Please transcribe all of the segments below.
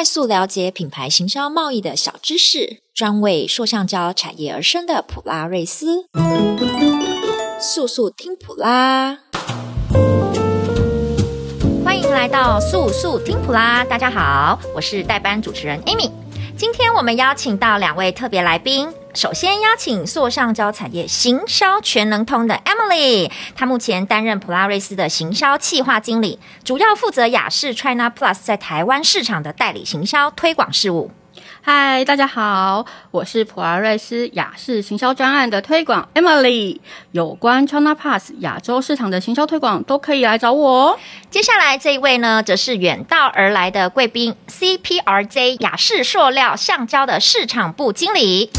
快速了解品牌行销贸易的小知识，专为塑橡胶产业而生的普拉瑞斯，速速听普拉！欢迎来到速速听普拉，大家好，我是代班主持人 Amy。今天我们邀请到两位特别来宾。首先邀请塑橡胶产业行销全能通的 Emily，她目前担任普拉瑞斯的行销企划经理，主要负责雅士 China Plus 在台湾市场的代理行销推广事务。嗨，大家好，我是普拉瑞斯雅士行销专案的推广 Emily，有关 China Plus 亚洲市场的行销推广都可以来找我。接下来这一位呢，则是远道而来的贵宾，CPRJ 雅士塑料橡胶的市场部经理。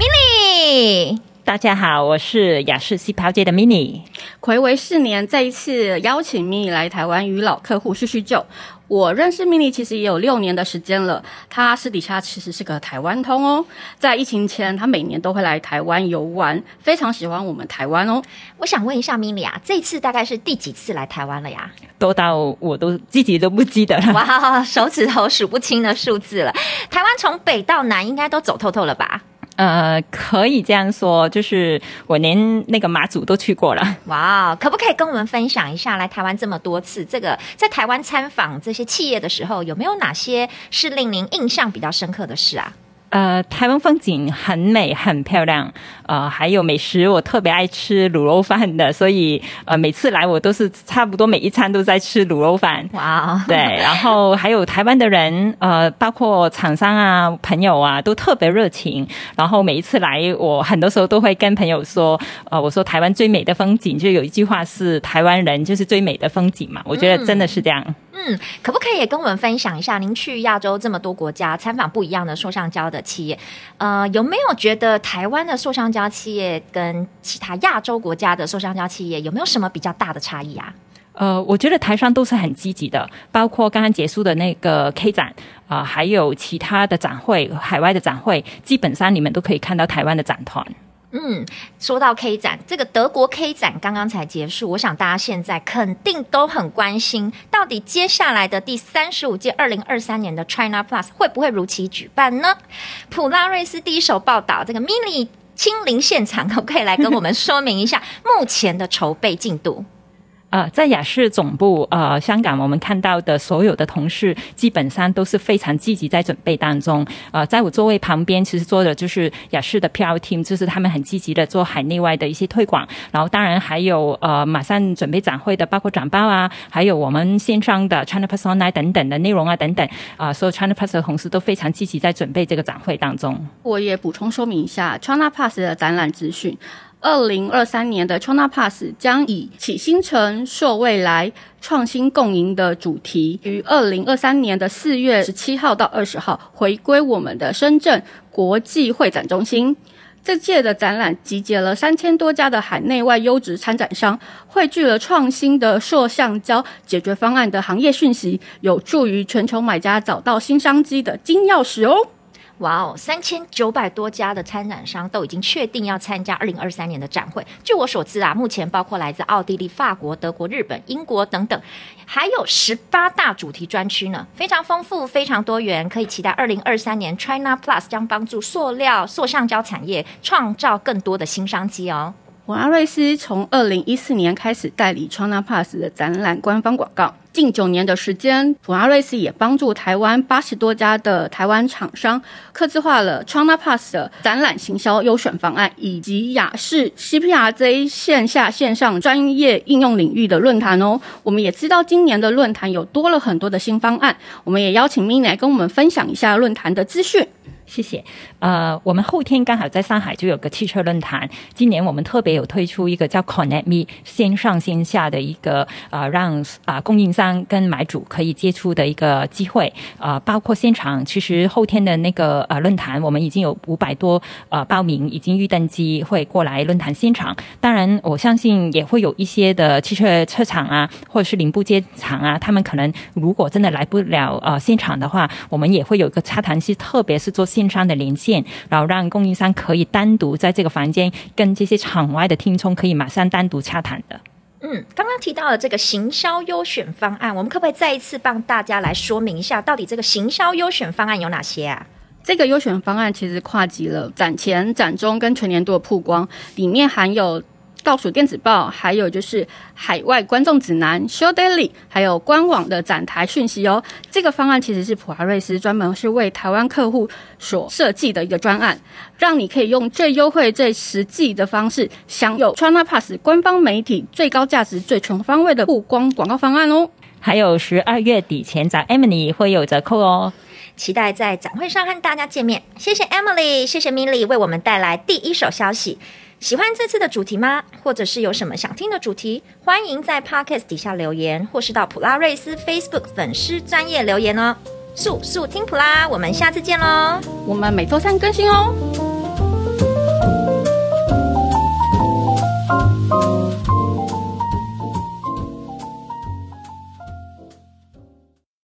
Minnie，大家好，我是雅士 CPRJ 的 Minnie。睽违四年，再一次邀请 Minnie 来台湾与老客户叙叙旧。我认识 Minnie 其实也有六年的时间了，她私底下其实是个台湾通哦。在疫情前，她每年都会来台湾游玩，非常喜欢我们台湾哦。我想问一下 Minnie 啊，这次大概是第几次来台湾了呀？多到我都自己都不记得了。哇，手指头数不清的数字了。台湾从北到南应该都走透透了吧？呃，可以这样说，就是我连那个马祖都去过了。哇，可不可以跟我们分享一下，来台湾这么多次，这个在台湾参访这些企业的时候，有没有哪些是令您印象比较深刻的事啊？呃，台湾风景很美，很漂亮。呃，还有美食，我特别爱吃卤肉饭的，所以呃，每次来我都是差不多每一餐都在吃卤肉饭。哇、对，然后还有台湾的人，呃，包括厂商啊、朋友啊，都特别热情。然后每一次来，我很多时候都会跟朋友说，呃，我说台湾最美的风景，就有一句话是台湾人就是最美的风景嘛。我觉得真的是这样。嗯可不可以也跟我们分享一下，您去亚洲这么多国家参访不一样的塑橡胶的企业，呃，有没有觉得台湾的塑橡胶企业跟其他亚洲国家的塑橡胶企业有没有什么比较大的差异啊？呃，我觉得台商都是很积极的，包括刚刚结束的那个 K 展啊，还有其他的展会，海外的展会，基本上你们都可以看到台湾的展团。嗯，说到 K 展，这个德国 K 展刚刚才结束，我想大家现在肯定都很关心，到底接下来的第三十五届二零二三年的 China Plus 会不会如期举办呢？普拉瑞斯第一手报道，这个 mini 亲临现场，可不可以来跟我们说明一下目前的筹备进度？呃，在雅士总部，呃，香港，我们看到的所有的同事基本上都是非常积极在准备当中。呃，在我座位旁边，其实坐的就是雅士的 PR team，就是他们很积极的做海内外的一些推广。然后，当然还有呃，马上准备展会的，包括展报啊，还有我们线上的 China Plus Online 等等的内容啊，等等啊，所有 China Pass 的同事都非常积极在准备这个展会当中。我也补充说明一下 China Pass 的展览资讯。二零二三年的 ChinaPass 将以“启新城，塑未来，创新共赢”的主题，于二零二三年的四月十七号到二十号回归我们的深圳国际会展中心。这届的展览集结了三千多家的海内外优质参展商，汇聚了创新的塑橡胶解决方案的行业讯息，有助于全球买家找到新商机的金钥匙哦。哇哦，三千九百多家的参展商都已经确定要参加二零二三年的展会。据我所知啊，目前包括来自奥地利、法国、德国、日本、英国等等，还有十八大主题专区呢，非常丰富，非常多元。可以期待二零二三年 China Plus 将帮助塑料、塑橡胶产业创造更多的新商机哦。普阿瑞斯从二零一四年开始代理 China Pass 的展览官方广告。近九年的时间，普阿瑞斯也帮助台湾八十多家的台湾厂商，客制化了 China Pass 的展览行销优选方案，以及雅士 CPRJ 线下线上专业应用领域的论坛哦。我们也知道今年的论坛有多了很多的新方案，我们也邀请 Minnie 来跟我们分享一下论坛的资讯。谢谢。呃，我们后天刚好在上海就有个汽车论坛。今年我们特别有推出一个叫 Connect Me 线上线下的一个呃，让啊、呃、供应商跟买主可以接触的一个机会。呃，包括现场，其实后天的那个呃论坛，我们已经有五百多呃报名，已经预登机会过来论坛现场。当然，我相信也会有一些的汽车车厂啊，或者是零部件厂啊，他们可能如果真的来不了呃现场的话，我们也会有一个洽谈，是特别是做线上的连线，然后让供应商可以单独在这个房间跟这些场外的听众可以马上单独洽谈的。嗯，刚刚提到了这个行销优选方案，我们可不可以再一次帮大家来说明一下，到底这个行销优选方案有哪些啊？这个优选方案其实跨级了展前、展中跟全年度的曝光，里面含有。倒数电子报，还有就是海外观众指南、Show Daily，还有官网的展台讯息哦。这个方案其实是普华瑞斯专门是为台湾客户所设计的一个专案，让你可以用最优惠、最实际的方式，享有 China Pass 官方媒体最高价值、最全方位的曝光广告方案哦。还有十二月底前找 Emily 会有折扣哦。期待在展会上和大家见面。谢谢 Emily，谢谢 Milly 为我们带来第一手消息。喜欢这次的主题吗？或者是有什么想听的主题？欢迎在 Podcast 底下留言，或是到普拉瑞斯 Facebook 粉丝专业留言哦。速速听普拉，我们下次见喽！我们每周三更新哦。